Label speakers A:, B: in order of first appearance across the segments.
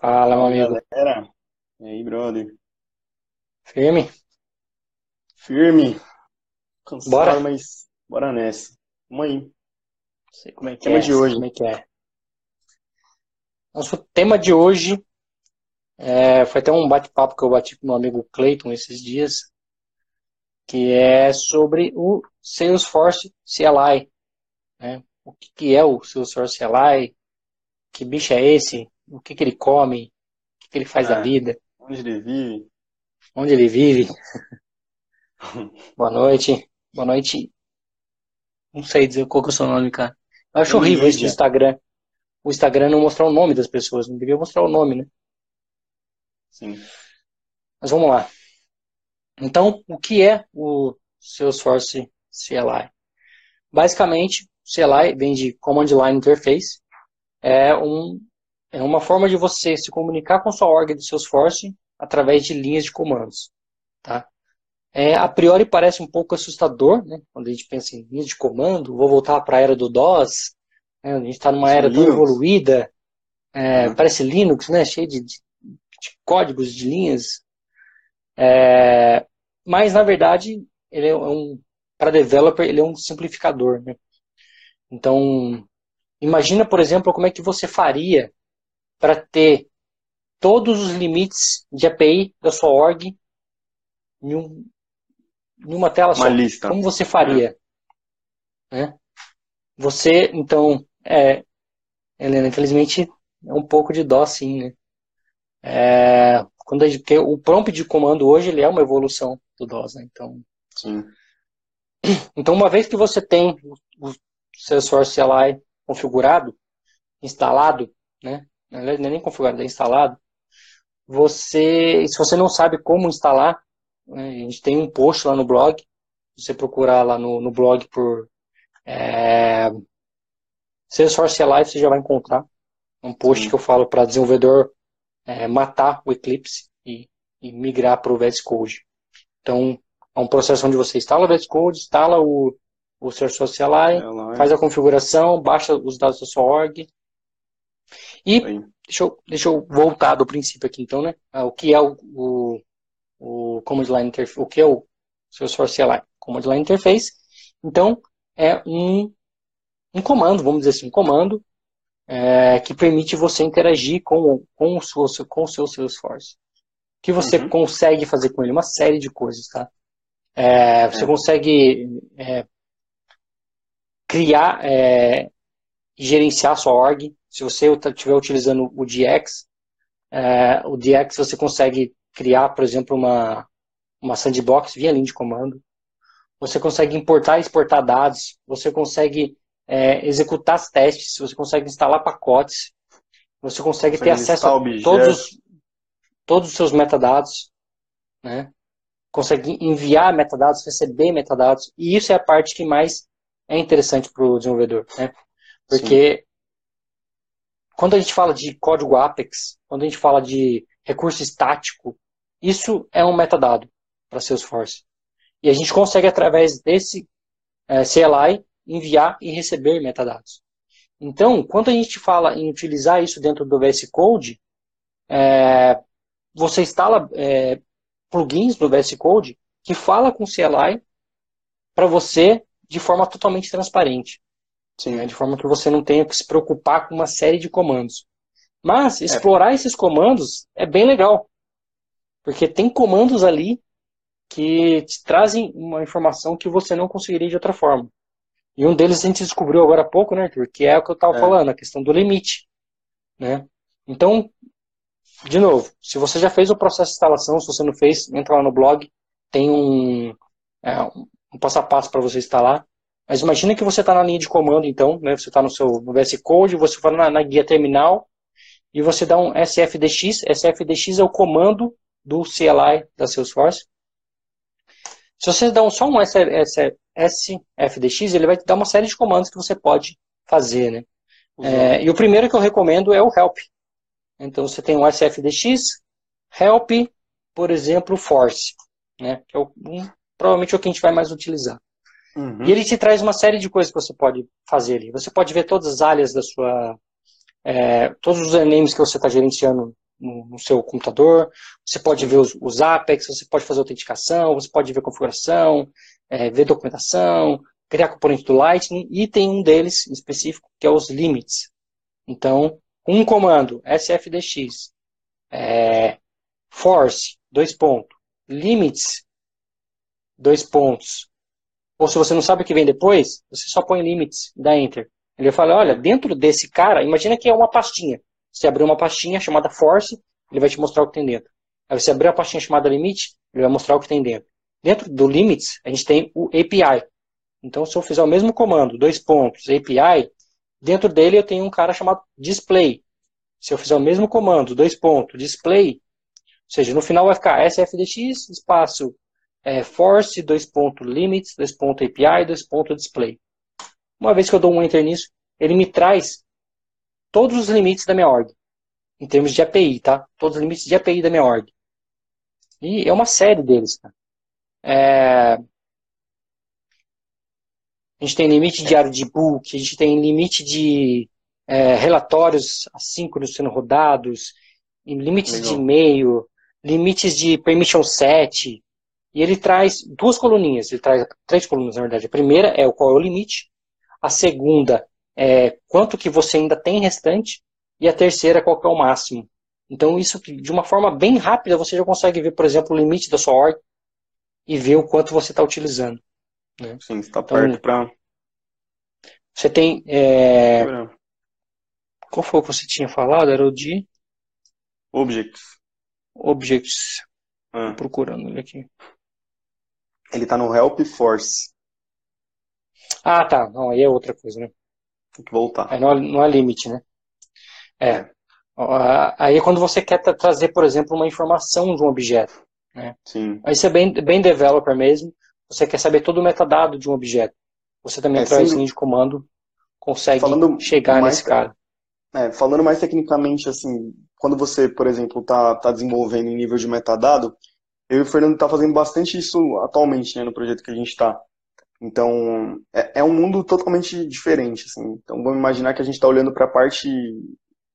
A: Fala, meu amigo.
B: galera. E aí, brother?
A: Firme?
B: Firme. Cansado,
A: Bora?
B: mas bora nessa. Vamos aí.
A: Sei como é que
B: Tema
A: é,
B: de hoje.
A: como é que é. Nosso tema de hoje é, foi até um bate-papo que eu bati com meu amigo Clayton esses dias, que é sobre o Salesforce CLI, né? O que que é o Salesforce CLI? Que bicho é esse? O que que ele come? O que que ele faz da
B: É.
A: vida?
B: Onde ele vive?
A: Onde ele vive? Boa noite. Boa noite. Não sei dizer qual que é o seu nome, cara. Eu acho horrível isso do. Instagram. O Instagram não mostrar o nome das pessoas. Não deveria mostrar o nome, né?
B: Sim.
A: Mas vamos lá. Então, o que é o Salesforce CLI? Basicamente, CLI vem de Command Line Interface. É, um, é uma forma de você se comunicar com sua org do Salesforce através de linhas de comandos. Tá? É, a priori parece um pouco assustador, né? Quando a gente pensa em linhas de comando, vou voltar para a era do DOS, né? A gente está numa era tão
B: Linux.
A: evoluída, é,
B: Uhum.
A: parece Linux, né? Cheio de, de- de códigos, de linhas. É, mas, na verdade, ele é um, para developer, ele é um simplificador, né? Então, imagina, por exemplo, como é que você faria para ter todos os limites de API da sua org em, um, tela
B: Uma
A: só.
B: lista.
A: Como você faria? Né? Você, então, é, Helena, infelizmente é um pouco de dó, sim, né? É, quando gente, porque o prompt de comando hoje ele é uma evolução do DOS, né? Então,
B: Sim.
A: então, uma vez que você tem o o Salesforce CLI configurado, instalado, né? Não é nem configurado, é instalado. Você, se você não sabe como instalar, né, a gente tem um post lá no blog. Se você procurar lá no, no blog por é, Salesforce CLI, você já vai encontrar um post
B: Sim.
A: que eu falo para desenvolvedor é, matar o Eclipse e, e migrar para o VS Code. Então, é um processo onde você instala o VS Code, instala o, o Salesforce CLI,
B: Ela
A: faz a configuração, baixa os dados da sua org. E deixa eu, deixa eu voltar do princípio aqui, então, né? Ah, O que é o, o, o Command Line Interface? O que é o Salesforce CLI? Command Line Interface. Então, é um, um comando, vamos dizer assim, um comando é, que permite você interagir com, com, o seu, com o seu Salesforce. Que você
B: Uhum.
A: consegue fazer com ele? Uma série de coisas, tá? É, você
B: É.
A: consegue é, criar é, e gerenciar a sua org. Se você estiver utilizando o DX, é, o DX você consegue criar, por exemplo, uma, uma sandbox via linha de comando. Você consegue importar e exportar dados. Você consegue é, executar os testes. Você consegue instalar pacotes. Você consegue ter
B: Consegue
A: acesso a todos, todos os seus metadados. Né? Consegue enviar metadados, receber metadados. E isso é a parte que mais é interessante para o desenvolvedor. Né?
B: Sim.
A: Quando a gente fala de código Apex, quando a gente fala de recurso estático, isso é um metadado para Salesforce. E a gente consegue, através desse eh, CLI, enviar e receber metadados. Então, quando a gente fala em utilizar isso dentro do VS Code, eh, você instala eh, plugins no VS Code que fala com o CLI para você de forma totalmente transparente
B: Sim.
A: né, de forma que você não tenha que se preocupar com uma série de comandos. Mas explorar esses comandos é bem legal, porque tem comandos ali que te trazem uma informação que você não conseguiria de outra forma. E um deles a gente descobriu agora há pouco, né, Arthur? Que é o que eu estava
B: É.
A: falando, a questão do limite. Né? Então, de novo, se você já fez o processo de instalação, se você não fez, entra lá no blog, tem um, é, um passo a passo para você instalar. Mas imagina que você está na linha de comando, então, né? Você está no seu no VS Code, você vai na, na guia terminal e você dá um SFDX. SFDX é o comando do CLI da Salesforce. Se você dá um, só um SFDX, ele vai te dar uma série de comandos que você pode fazer, né? É, e o primeiro que eu recomendo é o help. Então você tem o SFDX, help, por exemplo, force, né? Que é o, um, provavelmente é o que a gente vai mais utilizar.
B: Uhum.
A: E ele te traz uma série de coisas que você pode fazer ali. Você pode ver todas as áreas da sua. é, todos os names que você está gerenciando no, no seu computador, você pode ver os, os Apex, você pode fazer autenticação, você pode ver configuração, é, ver documentação, criar componente do Lightning, e tem um deles específico, que é os limits. Então, um comando, sfdx, é, force, dois pontos, limits, dois pontos, ou se você não sabe o que vem depois, você só põe limits e dá enter. Ele vai falar, olha, dentro desse cara, imagina que é uma pastinha. Você abrir uma pastinha chamada force, ele vai te mostrar o que tem dentro. Aí você abrir a pastinha chamada limit, ele vai mostrar o que tem dentro. Dentro do limits, a gente tem o API. Então, se eu fizer o mesmo comando, dois pontos, API, dentro dele eu tenho um cara chamado display. Se eu fizer o mesmo comando, dois pontos, display, ou seja, no final vai ficar sfdx, espaço é, force, dois pontos limits, dois pontos API, dois pontos display. Uma vez que eu dou um enter nisso, ele me traz todos os limites da minha org. Em termos de API, tá? Todos os limites de API da minha org. E é uma série deles. É... A gente tem limite diário de book, a gente tem limite de é, relatórios assíncronos sendo rodados, limites Legal. de e-mail, limites de permission set. E ele traz duas coluninhas, ele traz três colunas, na verdade. A primeira é o qual é o limite, a segunda é quanto que você ainda tem restante, e a terceira qual é o máximo. Então, isso de uma forma bem rápida, você já consegue ver, por exemplo, o limite da sua org e ver o quanto você está utilizando. Né?
B: Sim, está então, perto para.
A: Você tem. É... Qual foi o que você tinha falado? Era o de.
B: Objects.
A: Objects. Ah. procurando ele aqui.
B: Ele está no Help Force.
A: Ah, tá. Não, aí é outra coisa, né?
B: Tem que voltar.
A: Aí não há, não há limite, né? É. Aí é quando você quer trazer, por exemplo, uma informação de um objeto. Né?
B: Sim.
A: Aí você é bem, bem developer mesmo. Você quer saber todo o metadado de um objeto. Você também, é, através de comando, consegue falando chegar mais, nesse cara.
B: É, falando mais tecnicamente, assim, quando você, por exemplo, está tá desenvolvendo em nível de metadado, eu e o Fernando tá fazendo bastante isso atualmente, né, no projeto que a gente está. Então, é, é, um mundo totalmente diferente, assim. Então, vamos imaginar que a gente está olhando para a parte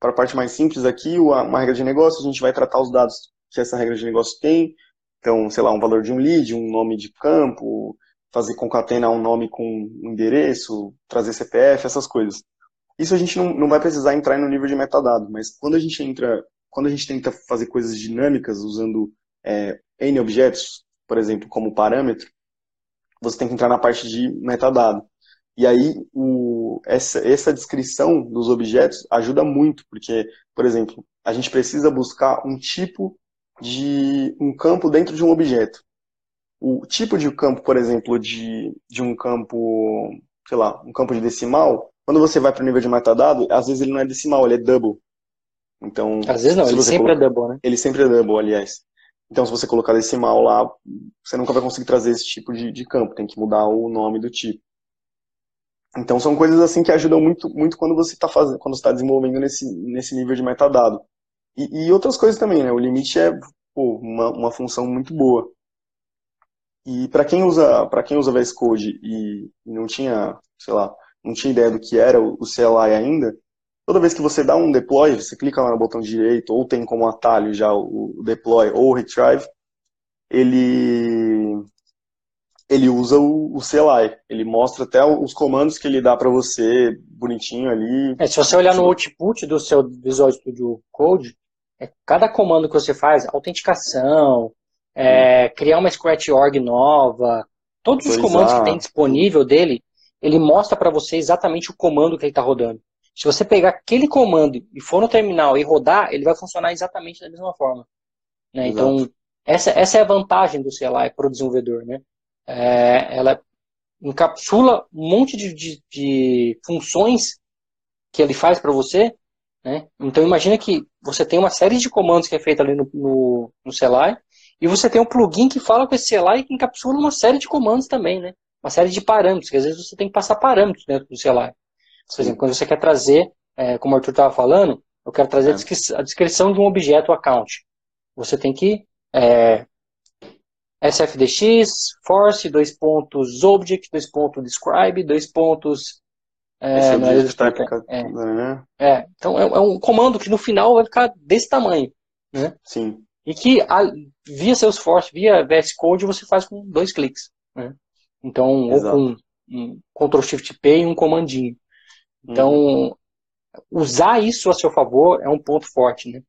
B: para a parte mais simples aqui, uma regra de negócio, a gente vai tratar os dados que essa regra de negócio tem. Então, sei lá, um valor de um lead, um nome de campo, fazer concatenar um nome com um endereço, trazer CPF, essas coisas. Isso a gente não, não vai precisar entrar no nível de metadado, mas quando a gente entra, quando a gente tenta fazer coisas dinâmicas usando é, N objetos, por exemplo, como parâmetro, você tem que entrar na parte de metadado. E aí, o, essa, essa descrição dos objetos ajuda muito, porque, por exemplo, a gente precisa buscar um tipo de um campo dentro de um objeto. O tipo de campo, por exemplo, de, de um campo, sei lá, um campo de decimal, quando você vai para o nível de metadado, às vezes ele não é decimal, ele é double. Então,
A: às vezes não, ele sempre é double, né?
B: Ele sempre é double, aliás. Então, se você colocar decimal lá, você nunca vai conseguir trazer esse tipo de, de campo, tem que mudar o nome do tipo. Então, são coisas assim que ajudam muito, muito quando você está fazendo, quando está desenvolvendo nesse, nesse nível de metadado. E, e, outras coisas também, né? O limite é pô, uma, uma função muito boa. E para quem usa, para quem usa VS Code e não tinha, sei lá, não tinha ideia do que era o CLI ainda, toda vez que você dá um deploy, você clica lá no botão direito, ou tem como atalho já o deploy ou o retrieve, ele ele usa o, o CLI. Ele mostra até os comandos que ele dá para você bonitinho ali.
A: É, se você olhar no output do seu Visual Studio Code, é, cada comando que você faz, autenticação, é, criar uma Scratch org nova, todos os comandos que tem disponível dele, ele mostra para você exatamente o comando que ele está rodando. Se você pegar aquele comando e for no terminal e rodar, ele vai funcionar exatamente da mesma forma. Né? Então, essa, essa é a vantagem do CLI para o desenvolvedor. Né? É, ela encapsula um monte de, de, de funções que ele faz para você. Né? Então, imagina que você tem uma série de comandos que é feita ali no, no, no CLI e você tem um plugin que fala com esse CLI e que encapsula uma série de comandos também, né? Uma série de parâmetros, que às vezes você tem que passar parâmetros dentro do CLI. Por exemplo, quando você quer trazer, é, como o Arthur estava falando, eu quero trazer é. a descrição de um objeto account. Você tem que é, sfdx, force, dois pontos object, dois pontos describe, dois pontos
B: é, é, é,
A: é, é, então é, é, um comando que no final vai ficar desse tamanho. né?
B: Sim.
A: E que a, via Salesforce, via VS Code, você faz com dois cliques, né? Então, Exato. ou com um Ctrl Shift P e um comandinho. Então, uhum. usar isso a seu favor é um ponto forte, né?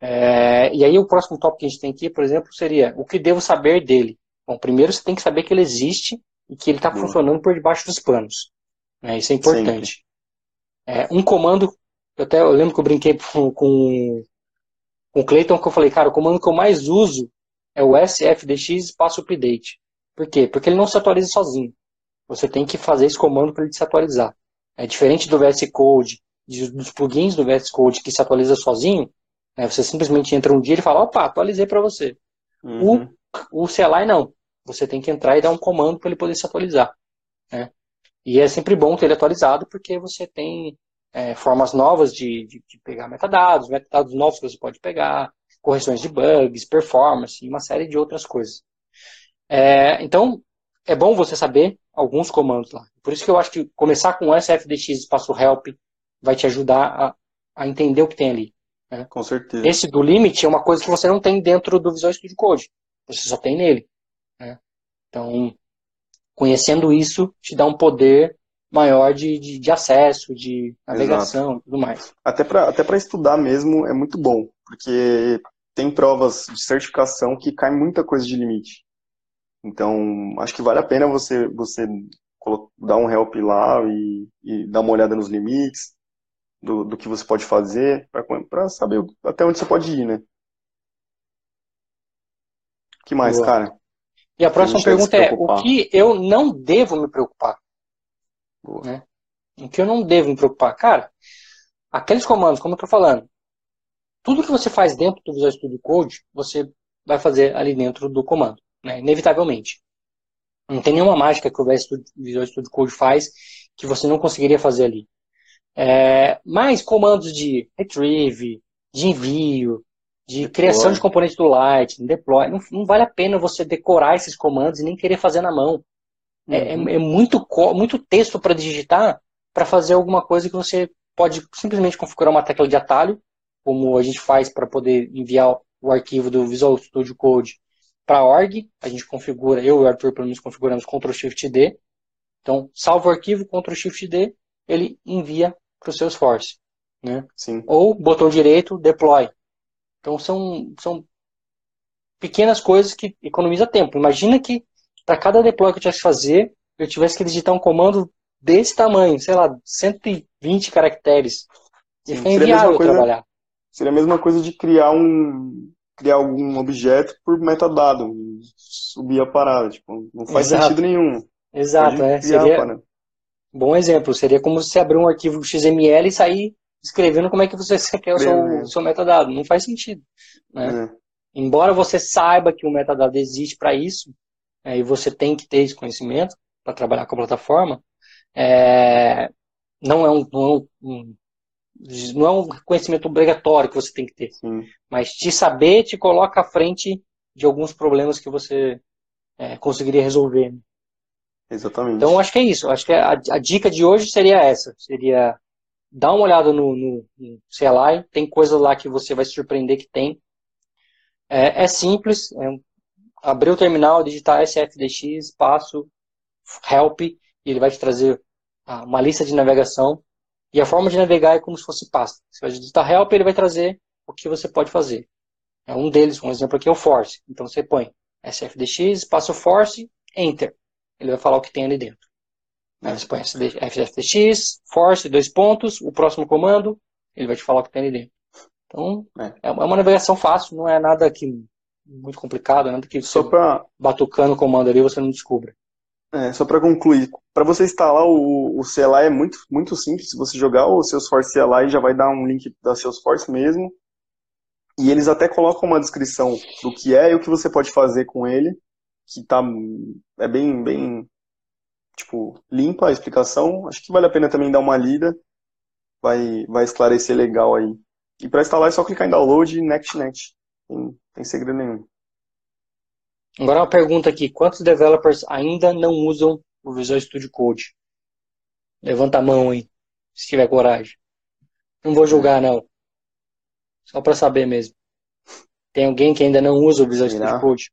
A: É, e aí o próximo tópico que a gente tem aqui, por exemplo, seria o que devo saber dele. Bom, primeiro você tem que saber que ele existe e que ele está uhum. funcionando por debaixo dos panos. Né? Isso é importante. É, um comando, eu até eu lembro que eu brinquei com, com, com o Clayton, que eu falei, cara, o comando que eu mais uso é o sfdx espaço update. Por quê? Porque ele não se atualiza sozinho. Você tem que fazer esse comando para ele se atualizar. É diferente do VS Code, dos plugins do VS Code que se atualiza sozinho, né? você simplesmente entra um dia e fala, opa, atualizei para você. Uhum. O, o CLI não. Você tem que entrar e dar um comando para ele poder se atualizar. Né? E é sempre bom ter ele atualizado porque você tem é, formas novas de, de, de, pegar metadados, metadados novos que você pode pegar, correções de bugs, performance e uma série de outras coisas. É, então, é bom você saber alguns comandos lá. Por isso que eu acho que começar com sfdx espaço help vai te ajudar a, a entender o que tem ali. Né?
B: Com certeza.
A: Esse do limit é uma coisa que você não tem dentro do Visual Studio Code. Você só tem nele. Né? Então, conhecendo isso, te dá um poder maior de, de, de acesso, de navegação e tudo mais.
B: Até para até estudar mesmo é muito bom, porque tem provas de certificação que cai muita coisa de limite. Então, acho que vale a pena você, você dar um help lá e, e dar uma olhada nos limites do, do que você pode fazer para saber até onde você pode ir, né? O que mais, Boa. cara?
A: E a próxima a pergunta é: o que eu não devo me preocupar? Né? O que eu não devo me preocupar? Cara, aqueles comandos, como eu estou falando, tudo que você faz dentro do Visual Studio Code, você vai fazer ali dentro do comando né? inevitavelmente. Não tem nenhuma mágica que o Visual Studio Code faz que você não conseguiria fazer ali. É, mas comandos de retrieve, de envio, de deploy. criação de componentes do Light, deploy, não, não, vale a pena você decorar esses comandos e nem querer fazer na mão. É, é uhum. É, é, muito, muito texto para digitar para fazer alguma coisa que você pode simplesmente configurar uma tecla de atalho, como a gente faz para poder enviar o arquivo do Visual Studio Code para org, a gente configura, eu e o Arthur pelo menos configuramos Ctrl Shift D. Então, salva o arquivo, Ctrl Shift D, ele envia para o Salesforce. Né?
B: Sim.
A: Ou botão direito, deploy. Então são, são pequenas coisas que economiza tempo. Imagina que para cada deploy que eu tivesse que fazer, eu tivesse que digitar um comando desse tamanho, sei lá, 120 caracteres. E ficar inviável coisa, trabalhar.
B: Seria a mesma coisa de criar um, criar algum objeto por metadado, subir a parada, tipo, não faz Exato. sentido nenhum.
A: Exato, é, seria bom exemplo, seria como se abrir um arquivo XML e sair escrevendo como é que você quer o seu, seu metadado, não faz sentido, né? É. Embora você saiba que o metadado existe para isso, é, e você tem que ter esse conhecimento para trabalhar com a plataforma, é, não é um, não é um não é um conhecimento obrigatório que você tem que ter.
B: Sim.
A: Mas te saber te coloca à frente de alguns problemas que você é, conseguiria resolver.
B: Exatamente.
A: Então acho que é isso. Acho que a, a dica de hoje seria essa. Seria dar uma olhada no, no, no CLI. Tem coisa lá que você vai se surpreender que tem. É, é simples. É, abrir o terminal, digitar sfdx, espaço, help, e ele vai te trazer uma lista de navegação e a forma de navegar é como se fosse pasta. Você vai digitar help, ele vai trazer o que você pode fazer. É um deles, um exemplo aqui é o force. Então você põe sfdx, espaço force, enter. Ele vai falar o que tem ali dentro. Aí você põe fdx, force, dois pontos, o próximo comando, ele vai te falar o que tem ali dentro. Então, é, é uma navegação fácil, não é nada que muito complicado, nada que
B: só para
A: batucando o comando ali você não descubra.
B: É, só para concluir, para você instalar o, o CLI é muito, muito simples. Se você jogar o Salesforce CLI, já vai dar um link da Salesforce mesmo. E eles até colocam uma descrição do que é e o que você pode fazer com ele, que tá é bem, bem tipo limpa a explicação. Acho que vale a pena também dar uma lida. Vai, vai esclarecer legal aí. E para instalar é só clicar em download e next Tem, tem segredo nenhum.
A: Agora uma pergunta aqui: quantos developers ainda não usam o Visual Studio Code? Levanta a mão aí, se tiver coragem. Não vou julgar, não. Só para saber mesmo. Tem alguém que ainda não usa o Visual Studio Code?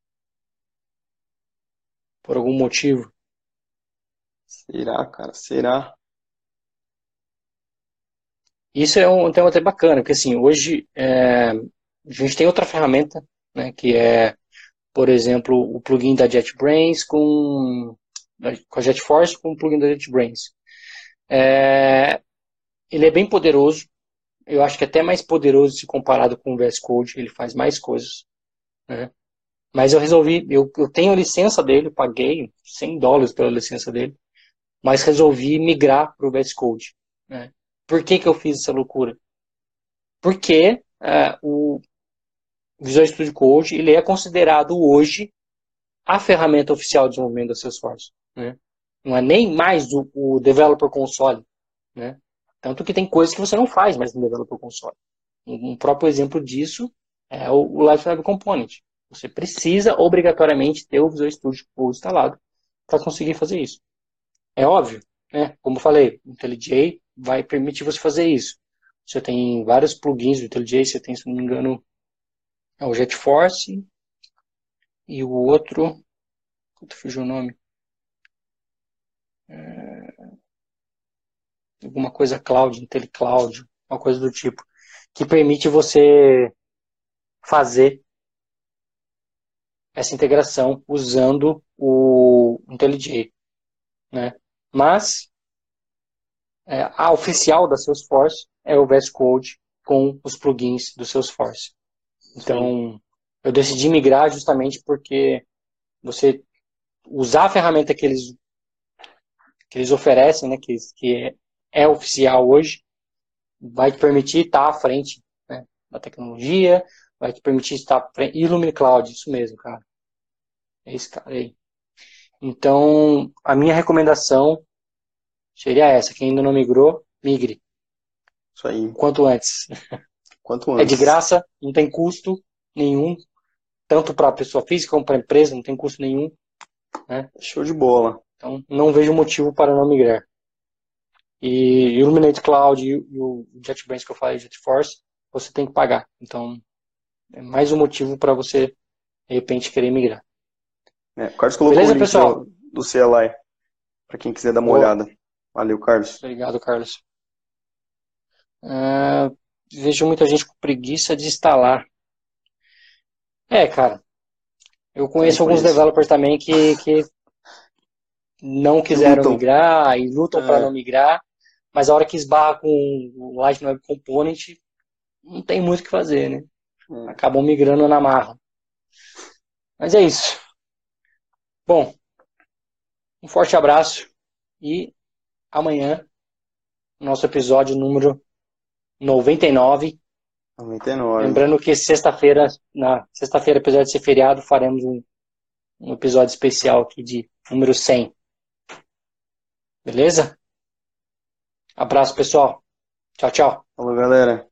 A: Por algum motivo?
B: Será, cara? Será?
A: Isso é um tema até bacana, porque assim, hoje é, a gente tem outra ferramenta, né, que é, por exemplo, o plugin da JetBrains com, com a JetForce com o plugin da JetBrains. É, ele é bem poderoso, eu acho que é até mais poderoso se comparado com o VS Code, ele faz mais coisas. Né? Mas eu resolvi, eu, eu tenho a licença dele, paguei 100 dólares pela licença dele, mas resolvi migrar para o VS Code. Né? Por que, que eu fiz essa loucura? Porque é, o Visual Studio Code ele é considerado hoje a ferramenta oficial de desenvolvimento da Salesforce. Né? Não é nem mais o, o Developer Console. Né? Tanto que tem coisas que você não faz mais no Developer Console. Um, próprio exemplo disso é o, o Web Component. Você precisa obrigatoriamente ter o Visual Studio Code instalado para conseguir fazer isso. É óbvio, né? Como eu falei, o IntelliJ vai permitir você fazer isso. Você tem vários plugins do IntelliJ, você tem, se não me engano, é o JetForce e o outro, puta, fugiu o nome. É, alguma coisa cloud, IntelliCloud, uma coisa do tipo, que permite você fazer essa integração usando o IntelliJ, né? Mas é, a oficial da Salesforce é o VS Code com os plugins do Salesforce. Então, Sim. eu decidi migrar justamente porque você usar a ferramenta que eles, que eles oferecem, né, que, que é, é oficial hoje, vai te permitir estar à frente né, da tecnologia, vai te permitir estar à frente. Illumine Cloud, isso mesmo, cara. É esse cara aí. Então, a minha recomendação seria essa. Quem ainda não migrou, migre.
B: Isso aí.
A: Quanto antes.
B: Quanto antes.
A: É de graça, não tem custo nenhum, tanto para a pessoa física como para a empresa, não tem custo nenhum. Né?
B: Show de bola.
A: Então, não vejo motivo para não migrar. E Illuminate Cloud e o JetBrains que eu falei, JetForce, você tem que pagar. Então, é mais um motivo para você, de repente, querer migrar.
B: É, o Carlos colocou Beleza, o link pessoal? do CLI, para quem quiser dar uma Boa. olhada. Valeu, Carlos.
A: Obrigado, Carlos. Uh, vejo muita gente com preguiça de instalar. É, cara. Eu conheço alguns developers também que, que não quiseram lutam. migrar e lutam é. para não migrar, mas a hora que esbarra com o Lightning Web Component, não tem muito o que fazer, né? É. Acabam migrando na marra. Mas é isso. Bom, um forte abraço e amanhã, nosso episódio número 99.
B: 99.
A: Lembrando que sexta-feira, na sexta-feira, apesar de ser feriado, faremos um, um episódio especial aqui de número 100. Beleza? Abraço, pessoal. Tchau, tchau.
B: Falou, galera.